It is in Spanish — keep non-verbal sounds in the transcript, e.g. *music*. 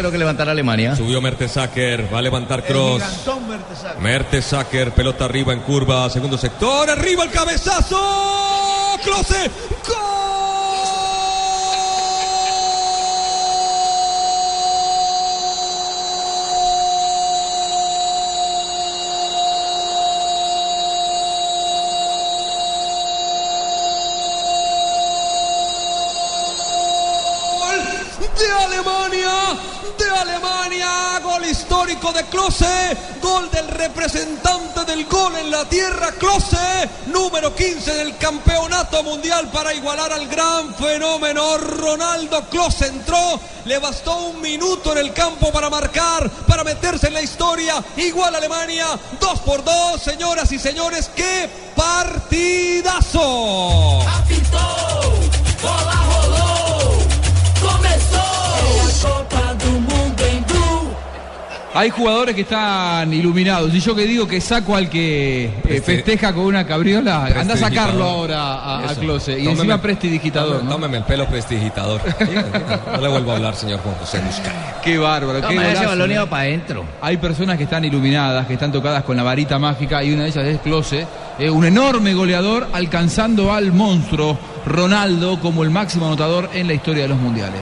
Creo que levantará Alemania. Subió Mertesacker, va a levantar Cross. Mertesacker, pelota arriba en curva, segundo sector, arriba el cabezazo. Close, de Alemania, de Alemania, gol histórico de Klose, gol del representante del gol en la tierra, Klose, número 15 del campeonato mundial para igualar al gran fenómeno Ronaldo Klose entró, le bastó un minuto en el campo para marcar, para meterse en la historia, igual Alemania, 2 por 2, señoras y señores, qué partidazo. Hay jugadores que están iluminados. Y yo que digo que saco al que eh, festeja con una cabriola, anda a sacarlo ahora a, a. Close. Y Tómeme- encima prestidigitador. Tómeme, ¿no? tómeme el pelo prestidigitador. *laughs* No le vuelvo a hablar, señor Juan José Muscat. Qué bárbaro. qué ese ¿eh? para adentro. Hay personas que están iluminadas, que están tocadas con la varita mágica y una de ellas es Close, eh, un enorme goleador alcanzando al monstruo Ronaldo como el máximo anotador en la historia de los mundiales.